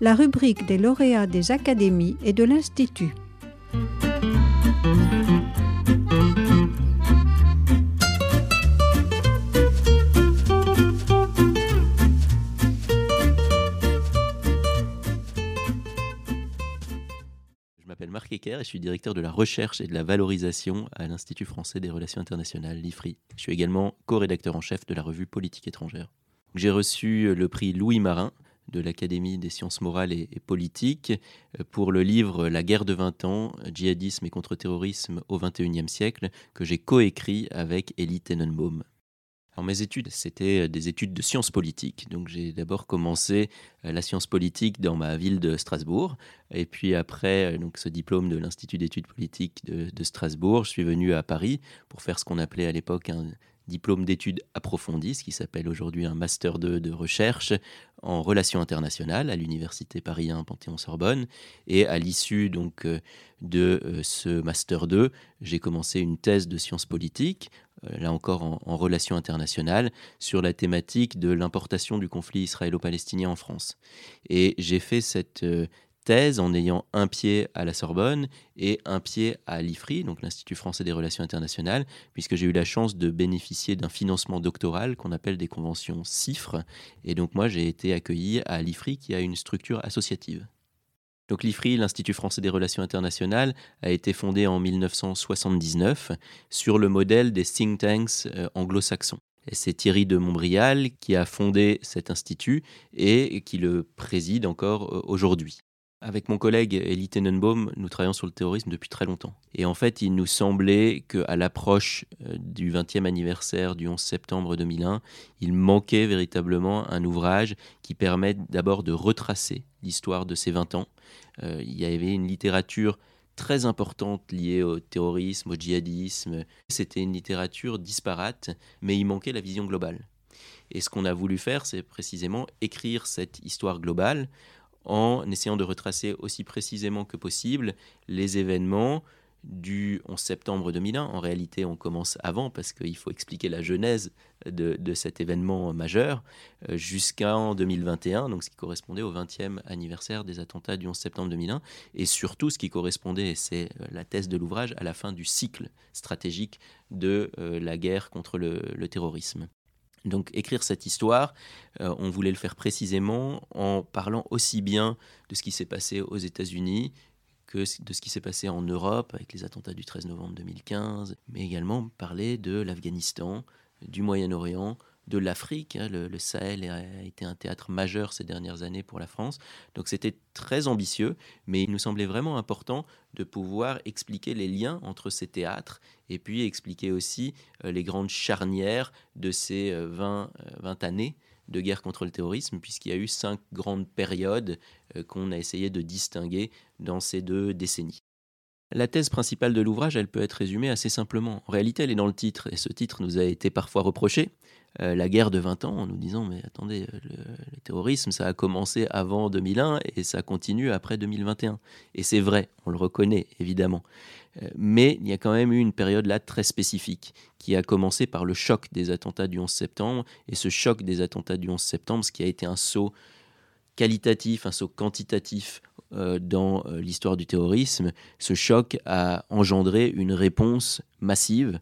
la rubrique des lauréats des académies et de l'Institut. Marc Ecker et je suis directeur de la recherche et de la valorisation à l'Institut français des relations internationales, l'IFRI. Je suis également co-rédacteur en chef de la revue Politique étrangère. J'ai reçu le prix Louis Marin de l'Académie des sciences morales et, politiques pour le livre La guerre de 20 ans, djihadisme et contre-terrorisme au XXIe siècle, que j'ai coécrit avec Elie Tenenbaum mes études, c'était euh, des études de sciences politiques. Donc j'ai d'abord commencé euh, la science politique dans ma ville de Strasbourg. Et puis après euh, donc, ce diplôme de l'Institut d'études politiques de, Strasbourg, je suis venu à Paris pour faire ce qu'on appelait à l'époque un diplôme d'études approfondies, ce qui s'appelle aujourd'hui un master 2 de recherche en relations internationales à l'université Paris 1 Panthéon-Sorbonne. Et à l'issue donc de ce master 2, j'ai commencé une thèse de sciences politiques là encore en, relations internationales, sur la thématique de l'importation du conflit israélo-palestinien en France. Et j'ai fait cette euh, thèse en ayant un pied à la Sorbonne et un pied à l'IFRI, donc l'Institut français des relations internationales, puisque j'ai eu la chance de bénéficier d'un financement doctoral qu'on appelle des conventions CIFRE. Et donc moi, j'ai été accueilli à l'IFRI qui a une structure associative. Donc l'IFRI, l'Institut français des relations internationales, a été fondé en 1979 sur le modèle des think tanks euh, anglo-saxons. C'est Thierry de Montbrial qui a fondé cet institut et qui le préside encore euh, aujourd'hui. Avec mon collègue Elie Tenenbaum, nous travaillons sur le terrorisme depuis très longtemps. Et en fait, il nous semblait qu'à l'approche euh, du 20e anniversaire du 11 septembre 2001, il manquait véritablement un ouvrage qui permette d'abord de retracer l'histoire de ces 20 ans. Euh, il y avait une littérature très importante liée au terrorisme, au djihadisme. C'était une littérature disparate, mais il manquait la vision globale. Et ce qu'on a voulu faire, c'est précisément écrire cette histoire globale en essayant de retracer aussi précisément que possible les événements du 11 septembre 2001. En réalité, on commence avant parce qu'il faut expliquer la genèse de, cet événement majeur euh, jusqu'en 2021, donc ce qui correspondait au 20e anniversaire des attentats du 11 septembre 2001, et surtout ce qui correspondait, et c'est euh, la thèse de l'ouvrage, à la fin du cycle stratégique de euh, la guerre contre le terrorisme. Donc écrire cette histoire, euh, on voulait le faire précisément en parlant aussi bien de ce qui s'est passé aux États-Unis que de ce qui s'est passé en Europe avec les attentats du 13 novembre 2015, mais également parler de l'Afghanistan, du Moyen-Orient, de l'Afrique. Hein, le, Sahel a été un théâtre majeur ces dernières années pour la France. Donc c'était très ambitieux, mais il nous semblait vraiment important de pouvoir expliquer les liens entre ces théâtres et puis expliquer aussi euh, les grandes charnières de ces 20, euh, 20 euh, années de guerre contre le terrorisme, puisqu'il y a eu cinq grandes périodes qu'on a essayé de distinguer dans ces deux décennies. La thèse principale de l'ouvrage, elle peut être résumée assez simplement. En réalité, elle est dans le titre, et ce titre nous a été parfois reproché. Euh, la guerre de 20 ans en nous disant mais attendez, euh, le, terrorisme ça a commencé avant 2001 et ça continue après 2021. Et c'est vrai, on le reconnaît évidemment. Euh, mais il y a quand même eu une période là très spécifique qui a commencé par le choc des attentats du 11 septembre. Et ce choc des attentats du 11 septembre, ce qui a été un saut qualitatif, un saut quantitatif dans l'histoire du terrorisme, ce choc a engendré une réponse massive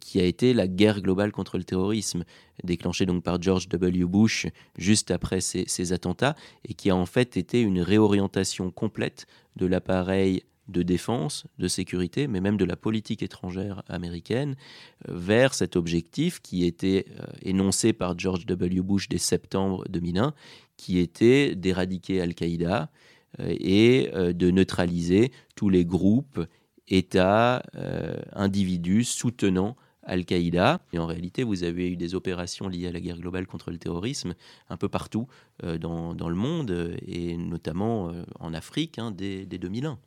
qui a été la guerre globale contre le terrorisme, déclenchée donc par George W. Bush juste après ces, attentats, et qui a en fait été une réorientation complète de l'appareil de défense, de sécurité, mais même de la politique étrangère américaine, euh, vers cet objectif qui était euh, énoncé par George W. Bush dès septembre 2001, qui était d'éradiquer Al-Qaïda et de neutraliser tous les groupes États, euh, individus soutenant Al-Qaïda. Et en réalité, vous avez eu des opérations liées à la guerre globale contre le terrorisme un peu partout euh, dans, le monde, et notamment euh, en Afrique hein, dès, 2001.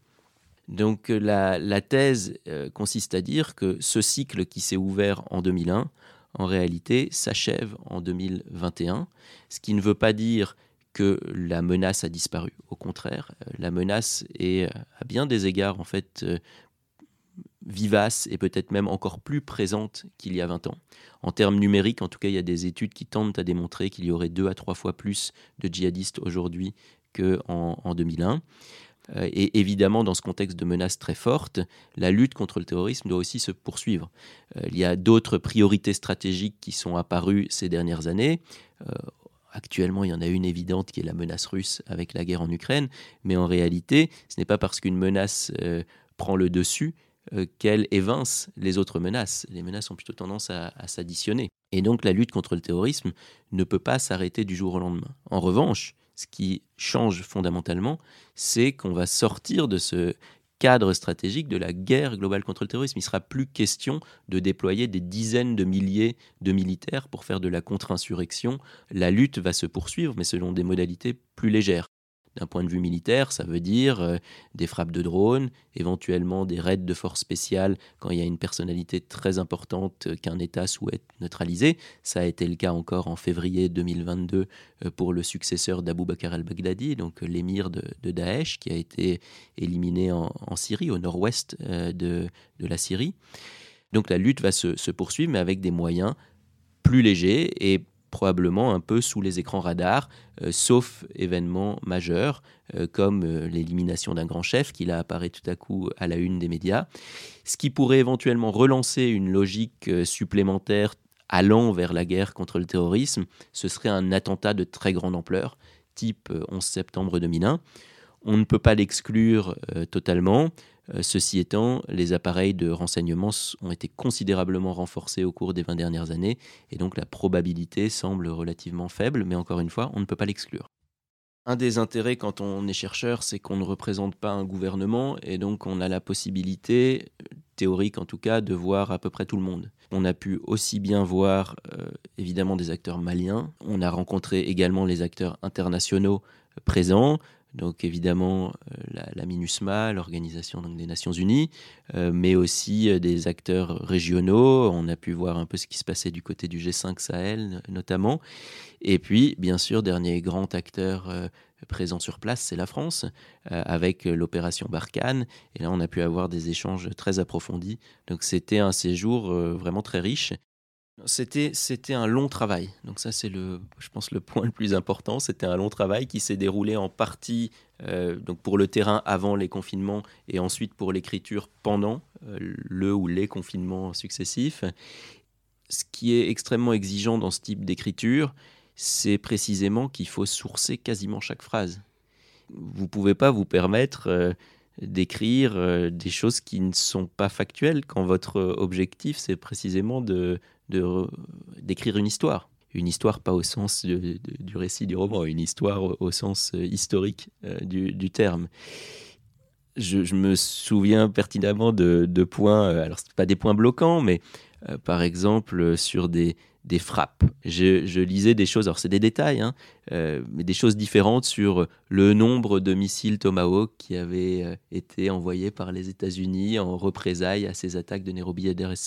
Donc la, la thèse consiste à dire que ce cycle qui s'est ouvert en 2001, en réalité, s'achève en 2021, ce qui ne veut pas dire que la menace a disparu. Au contraire, la menace est à bien des égards en fait vivace et peut-être même encore plus présente qu'il y a 20 ans. En termes numériques, en tout cas, il y a des études qui tentent à démontrer qu'il y aurait deux à trois fois plus de djihadistes aujourd'hui qu'en en 2001. Euh, et évidemment, dans ce contexte de menaces très fortes, la lutte contre le terrorisme doit aussi se poursuivre. Euh, il y a d'autres priorités stratégiques qui sont apparues ces dernières années. Euh, actuellement, il y en a une évidente qui est la menace russe avec la guerre en Ukraine, mais en réalité, ce n'est pas parce qu'une menace prend le dessus qu'elle évince les autres menaces. Les menaces ont plutôt tendance à s'additionner. Et donc la lutte contre le terrorisme ne peut pas s'arrêter du jour au lendemain. En revanche, ce qui change fondamentalement, c'est qu'on va sortir de ce cadre stratégique de la guerre globale contre le terrorisme. Il ne sera plus question de déployer des dizaines de milliers de militaires pour faire de la contre-insurrection. La lutte va se poursuivre, mais selon des modalités plus légères. D'un point de vue militaire, ça veut dire euh, des frappes de drones, éventuellement des raids de forces spéciales quand il y a une personnalité très importante euh, qu'un État souhaite neutraliser. Ça a été le cas encore en février 2022 euh, pour le successeur d'Abu Bakr al-Baghdadi, donc l'émir de, Daesh, qui a été éliminé en, Syrie, au nord-ouest de, la Syrie. Donc la lutte va se, se poursuivre, mais avec des moyens plus légers et probablement un peu sous les écrans radars, euh, sauf événements majeurs euh, comme euh, l'élimination d'un grand chef qui là apparaît tout à coup à la une des médias, ce qui pourrait éventuellement relancer une logique supplémentaire allant vers la guerre contre le terrorisme, ce serait un attentat de très grande ampleur, type 11 septembre 2001. On ne peut pas l'exclure totalement. Euh, ceci étant, les appareils de renseignement ont été considérablement renforcés au cours des 20 dernières années, et donc la probabilité semble relativement faible, mais encore une fois, on ne peut pas l'exclure. Un des intérêts quand on est chercheur, c'est qu'on ne représente pas un gouvernement, et donc on a la possibilité, théorique en tout cas, de voir à peu près tout le monde. On a pu aussi bien voir euh, évidemment des acteurs maliens, on a rencontré également les acteurs internationaux présents, donc évidemment euh, la, MINUSMA, l'organisation des Nations Unies, euh, mais aussi euh, des acteurs régionaux. On a pu voir un peu ce qui se passait du côté du G5 Sahel notamment. Et puis, bien sûr, dernier grand acteur présent sur place, c'est la France, avec l'opération Barkhane. Et là, on a pu avoir des échanges très approfondis. Donc c'était un séjour vraiment très riche. C'était, un long travail. Donc ça, c'est le, je pense, le point le plus important. C'était un long travail qui s'est déroulé en partie euh, donc pour le terrain avant les confinements et ensuite pour l'écriture pendant euh, le ou les confinements successifs. Ce qui est extrêmement exigeant dans ce type d'écriture, c'est précisément qu'il faut sourcer quasiment chaque phrase. Vous pouvez pas vous permettre euh, d'écrire des choses qui ne sont pas factuelles quand votre objectif, c'est précisément de d'écrire une histoire. Une histoire pas au sens du récit du roman, une histoire au, sens euh, historique euh, du, terme. Je, me souviens pertinemment de, points, euh, alors ce pas des points bloquants, mais par exemple sur des, des frappes. Je, lisais des choses, alors c'est des détails, hein, euh, mais des choses différentes sur le nombre de missiles Tomahawk qui avaient euh, été envoyés par les États-Unis en représailles à ces attaques de Nairobi et Dar es.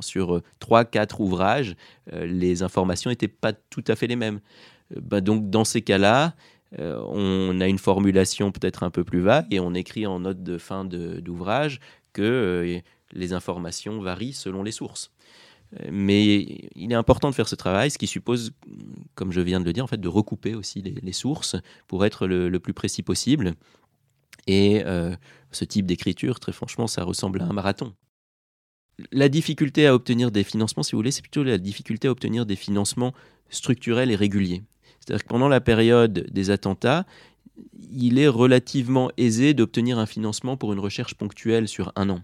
Sur euh, trois, quatre ouvrages, les informations n'étaient pas tout à fait les mêmes. Bah, donc dans ces cas-là, on a une formulation peut-être un peu plus vague et on écrit en note de fin d'ouvrage que les informations varient selon les sources. Mais il est important de faire ce travail, ce qui suppose, comme je viens de le dire, en fait, de recouper aussi les, sources pour être le, plus précis possible. Et euh, ce type d'écriture, très franchement, ça ressemble à un marathon. La difficulté à obtenir des financements, si vous voulez, c'est plutôt la difficulté à obtenir des financements structurels et réguliers. C'est-à-dire que pendant la période des attentats, il est relativement aisé d'obtenir un financement pour une recherche ponctuelle sur un an.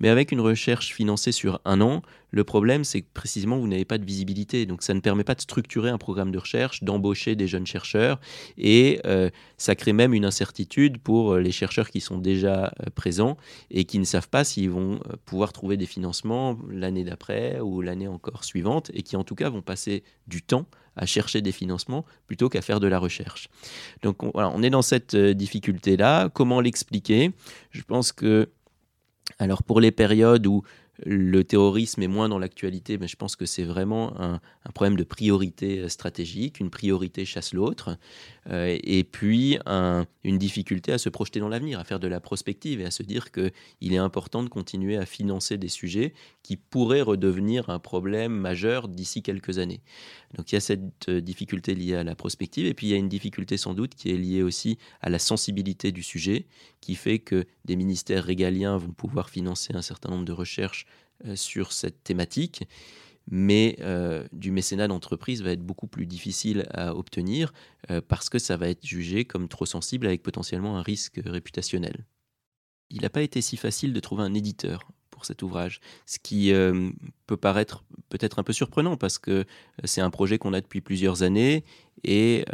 Mais avec une recherche financée sur un an, le problème, c'est que précisément, vous n'avez pas de visibilité. Donc, ça ne permet pas de structurer un programme de recherche, d'embaucher des jeunes chercheurs. Et euh, ça crée même une incertitude pour euh, les chercheurs qui sont déjà euh, présents et qui ne savent pas s'ils vont pouvoir trouver des financements l'année d'après ou l'année encore suivante et qui, en tout cas, vont passer du temps à chercher des financements plutôt qu'à faire de la recherche. Donc on, est dans cette difficulté-là. Comment l'expliquer? Je pense que, alors pour les périodes où le terrorisme est moins dans l'actualité, mais je pense que c'est vraiment un, problème de priorité euh, stratégique. Une priorité chasse l'autre. Euh, et puis une difficulté à se projeter dans l'avenir, à faire de la prospective et à se dire qu'il est important de continuer à financer des sujets qui pourraient redevenir un problème majeur d'ici quelques années. Donc il y a cette euh, difficulté liée à la prospective. Et puis il y a une difficulté sans doute qui est liée aussi à la sensibilité du sujet, qui fait que des ministères régaliens vont pouvoir financer un certain nombre de recherches euh, sur cette thématique. Mais euh, du mécénat d'entreprise va être beaucoup plus difficile à obtenir parce que ça va être jugé comme trop sensible avec potentiellement un risque réputationnel. Il n'a pas été si facile de trouver un éditeur cet ouvrage, ce qui peut paraître peut-être un peu surprenant parce que c'est un projet qu'on a depuis plusieurs années et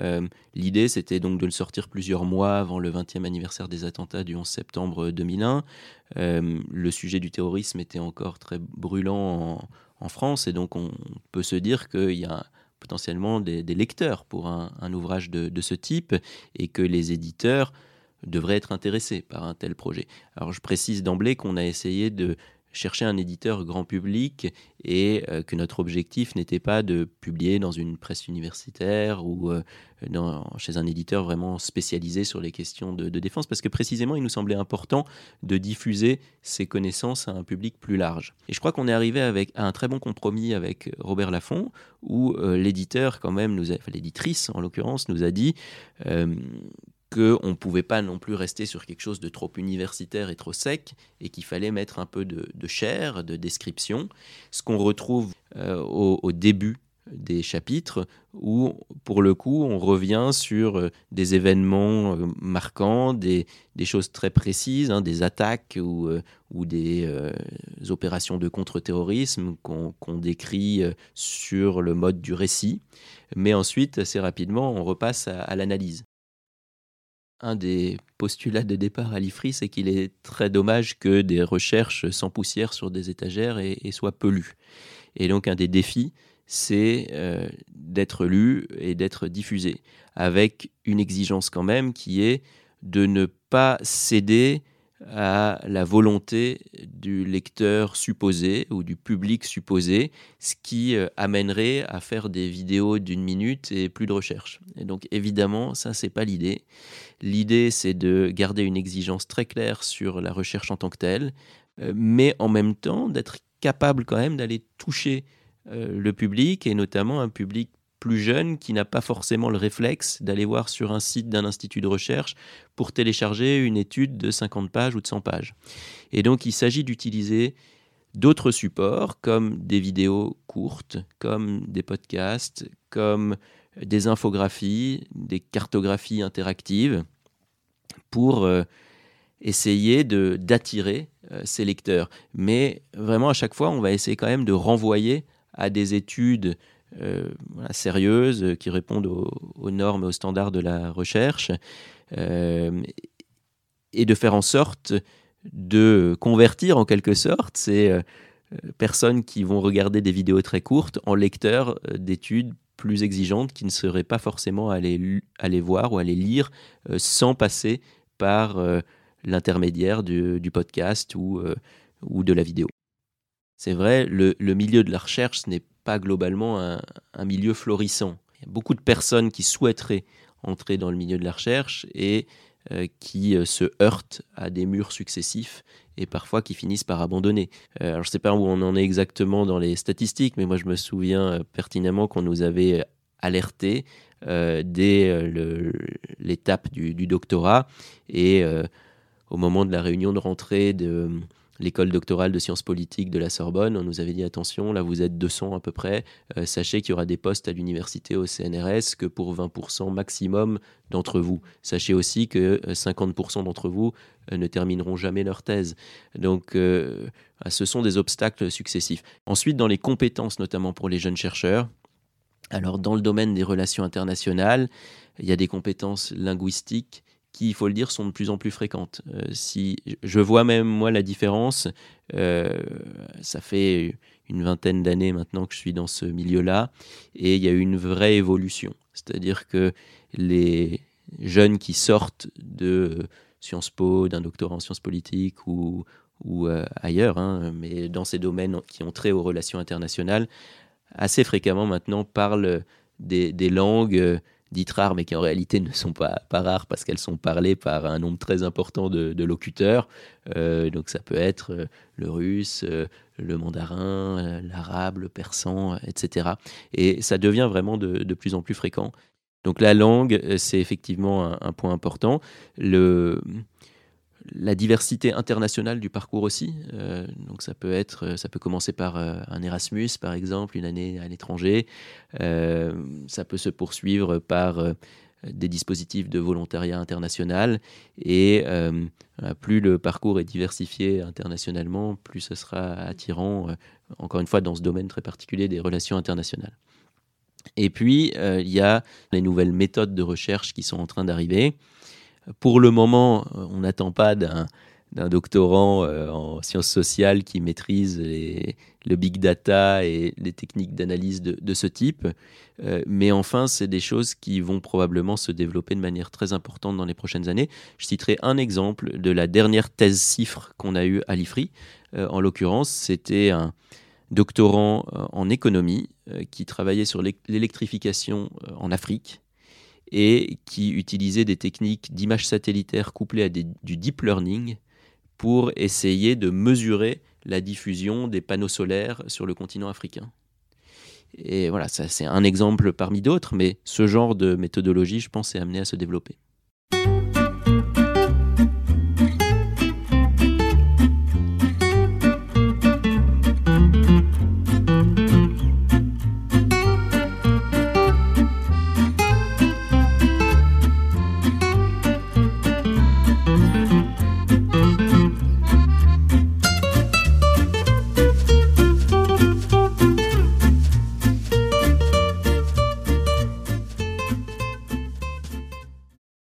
l'idée c'était donc de le sortir plusieurs mois avant le 20e anniversaire des attentats du 11 septembre 2001. le sujet du terrorisme était encore très brûlant en, France et donc on peut se dire qu'il y a potentiellement des, lecteurs pour un, ouvrage de, ce type et que les éditeurs devrait être intéressé par un tel projet. Alors je précise d'emblée qu'on a essayé de chercher un éditeur grand public et euh, que notre objectif n'était pas de publier dans une presse universitaire ou euh, chez un éditeur vraiment spécialisé sur les questions de, défense, parce que précisément, il nous semblait important de diffuser ces connaissances à un public plus large. Et je crois qu'on est arrivé avec, à un très bon compromis avec Robert Laffont, où euh, l'éditeur, quand même, l'éditrice en l'occurrence, nous a dit qu'on ne pouvait pas non plus rester sur quelque chose de trop universitaire et trop sec, et qu'il fallait mettre un peu de, chair, de description, ce qu'on retrouve euh, au, début des chapitres, où pour le coup on revient sur euh, des événements euh, marquants, des, choses très précises, hein, des attaques ou, ou des opérations de contre-terrorisme qu'on décrit sur le mode du récit, mais ensuite assez rapidement on repasse à l'analyse un des postulats de départ à l'IFRI, c'est qu'il est très dommage que des recherches sans poussière sur des étagères et, soient peu lues. Et donc un des défis, c'est euh, d'être lu et d'être diffusé, avec une exigence quand même qui est de ne pas céder à la volonté du lecteur supposé ou du public supposé, ce qui euh, amènerait à faire des vidéos d'une minute et plus de recherche. Et donc évidemment, ça c'est pas l'idée. L'idée c'est de garder une exigence très claire sur la recherche en tant que telle, euh, mais en même temps d'être capable quand même d'aller toucher euh, le public et notamment un public plus jeune qui n'a pas forcément le réflexe d'aller voir sur un site d'un institut de recherche pour télécharger une étude de 50 pages ou de 100 pages. Et donc il s'agit d'utiliser d'autres supports comme des vidéos courtes, comme des podcasts, comme des infographies, des cartographies interactives pour euh, essayer d'attirer euh, ces lecteurs. Mais vraiment à chaque fois, on va essayer quand même de renvoyer à des études euh, sérieuses, qui répondent aux, normes aux standards de la recherche, et de faire en sorte de convertir en quelque sorte ces personnes qui vont regarder des vidéos très courtes en lecteurs d'études plus exigeantes qui ne seraient pas forcément allés, aller voir ou aller lire sans passer par l'intermédiaire du, podcast ou, ou de la vidéo. C'est vrai, le, milieu de la recherche, n'est pas globalement un, milieu florissant. Il y a beaucoup de personnes qui souhaiteraient entrer dans le milieu de la recherche et euh, qui euh, se heurtent à des murs successifs et parfois qui finissent par abandonner. Euh, alors je ne sais pas où on en est exactement dans les statistiques, mais moi je me souviens pertinemment qu'on nous avait alerté dès l'étape du, doctorat et au moment de la réunion de rentrée de l'école doctorale de sciences politiques de la Sorbonne, on nous avait dit attention, là vous êtes 200 à peu près, euh, sachez qu'il y aura des postes à l'université au CNRS que pour 20% maximum d'entre vous. Sachez aussi que 50% euh, d'entre vous euh, ne termineront jamais leur thèse. Donc ce sont des obstacles successifs. Ensuite, dans les compétences, notamment pour les jeunes chercheurs, alors dans le domaine des relations internationales, il y a des compétences linguistiques, qui, il faut le dire, sont de plus en plus fréquentes. Euh, si je vois même moi la différence, euh, ça fait une vingtaine d'années maintenant que je suis dans ce milieu-là, et il y a eu une vraie évolution. C'est-à-dire que les jeunes qui sortent de Sciences Po, d'un doctorat en sciences politiques ou, ou ailleurs, hein, mais dans ces domaines qui ont trait aux relations internationales, assez fréquemment maintenant parlent des, langues dites rares, mais qui en réalité ne sont pas, pas rares parce qu'elles sont parlées par un nombre très important de, locuteurs. donc ça peut être le russe, le mandarin, l'arabe, le persan, etc. Et ça devient vraiment de plus en plus fréquent. Donc la langue, euh, c'est effectivement un, point important. Le, la diversité internationale du parcours aussi. Euh, donc ça peut être, ça peut commencer par euh, un Erasmus par exemple, une année à l'étranger. ça peut se poursuivre par des dispositifs de volontariat international. Et plus le parcours est diversifié internationalement, plus ce sera attirant. encore une fois, dans ce domaine très particulier des relations internationales. Et puis, euh, il y a les nouvelles méthodes de recherche qui sont en train d'arriver. Pour le moment, euh, on n'attend pas d'un doctorant euh, en sciences sociales qui maîtrise le big data et les techniques d'analyse de, ce type. mais enfin, c'est des choses qui vont probablement se développer de manière très importante dans les prochaines années. Je citerai un exemple de la dernière thèse CIFRE qu'on a eue à l'IFRI. en l'occurrence, c'était un, doctorant euh, en économie euh, qui travaillait sur l'électrification euh, en Afrique et qui utilisait des techniques d'image satellitaire couplées à du deep learning pour essayer de mesurer la diffusion des panneaux solaires sur le continent africain. Et voilà, c'est un exemple parmi d'autres, mais ce genre de méthodologie, je pense, est amené à se développer.